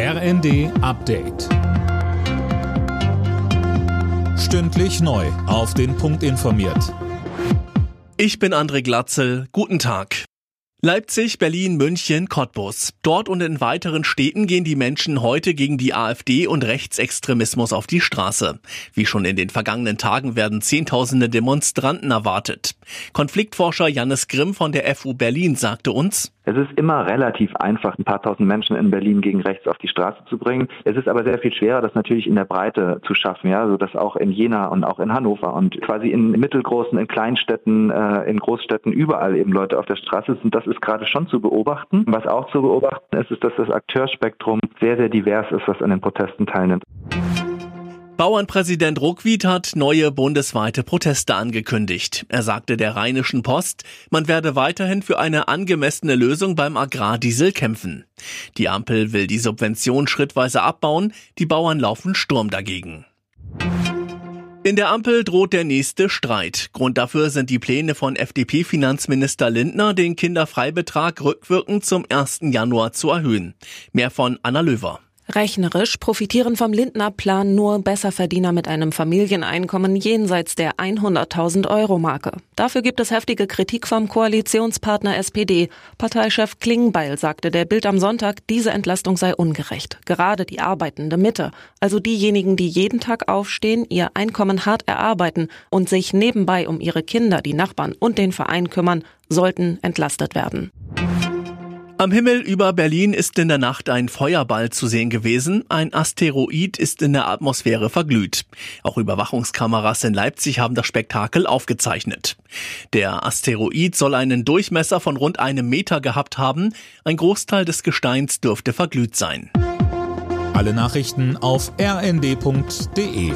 RND Update. Stündlich neu. Auf den Punkt informiert. Ich bin André Glatzel. Guten Tag. Leipzig, Berlin, München, Cottbus. Dort und in weiteren Städten gehen die Menschen heute gegen die AfD und Rechtsextremismus auf die Straße. Wie schon in den vergangenen Tagen werden Zehntausende Demonstranten erwartet. Konfliktforscher Jannis Grimm von der FU Berlin sagte uns, es ist immer relativ einfach, ein paar tausend Menschen in Berlin gegen rechts auf die Straße zu bringen. Es ist aber sehr viel schwerer, das natürlich in der Breite zu schaffen, ja, so dass auch in Jena und auch in Hannover und quasi in mittelgroßen, in Kleinstädten, äh, in Großstädten überall eben Leute auf der Straße sind. Das ist gerade schon zu beobachten. Was auch zu beobachten ist, ist, dass das Akteurspektrum sehr, sehr divers ist, was an den Protesten teilnimmt. Bauernpräsident Ruckwied hat neue bundesweite Proteste angekündigt. Er sagte der Rheinischen Post, man werde weiterhin für eine angemessene Lösung beim Agrardiesel kämpfen. Die Ampel will die Subvention schrittweise abbauen, die Bauern laufen Sturm dagegen. In der Ampel droht der nächste Streit. Grund dafür sind die Pläne von FDP-Finanzminister Lindner, den Kinderfreibetrag rückwirkend zum 1. Januar zu erhöhen. Mehr von Anna Löwer. Rechnerisch profitieren vom Lindner-Plan nur Besserverdiener mit einem Familieneinkommen jenseits der 100.000 Euro Marke. Dafür gibt es heftige Kritik vom Koalitionspartner SPD. Parteichef Klingbeil sagte der Bild am Sonntag, diese Entlastung sei ungerecht. Gerade die arbeitende Mitte, also diejenigen, die jeden Tag aufstehen, ihr Einkommen hart erarbeiten und sich nebenbei um ihre Kinder, die Nachbarn und den Verein kümmern, sollten entlastet werden. Am Himmel über Berlin ist in der Nacht ein Feuerball zu sehen gewesen. Ein Asteroid ist in der Atmosphäre verglüht. Auch Überwachungskameras in Leipzig haben das Spektakel aufgezeichnet. Der Asteroid soll einen Durchmesser von rund einem Meter gehabt haben. Ein Großteil des Gesteins dürfte verglüht sein. Alle Nachrichten auf rnd.de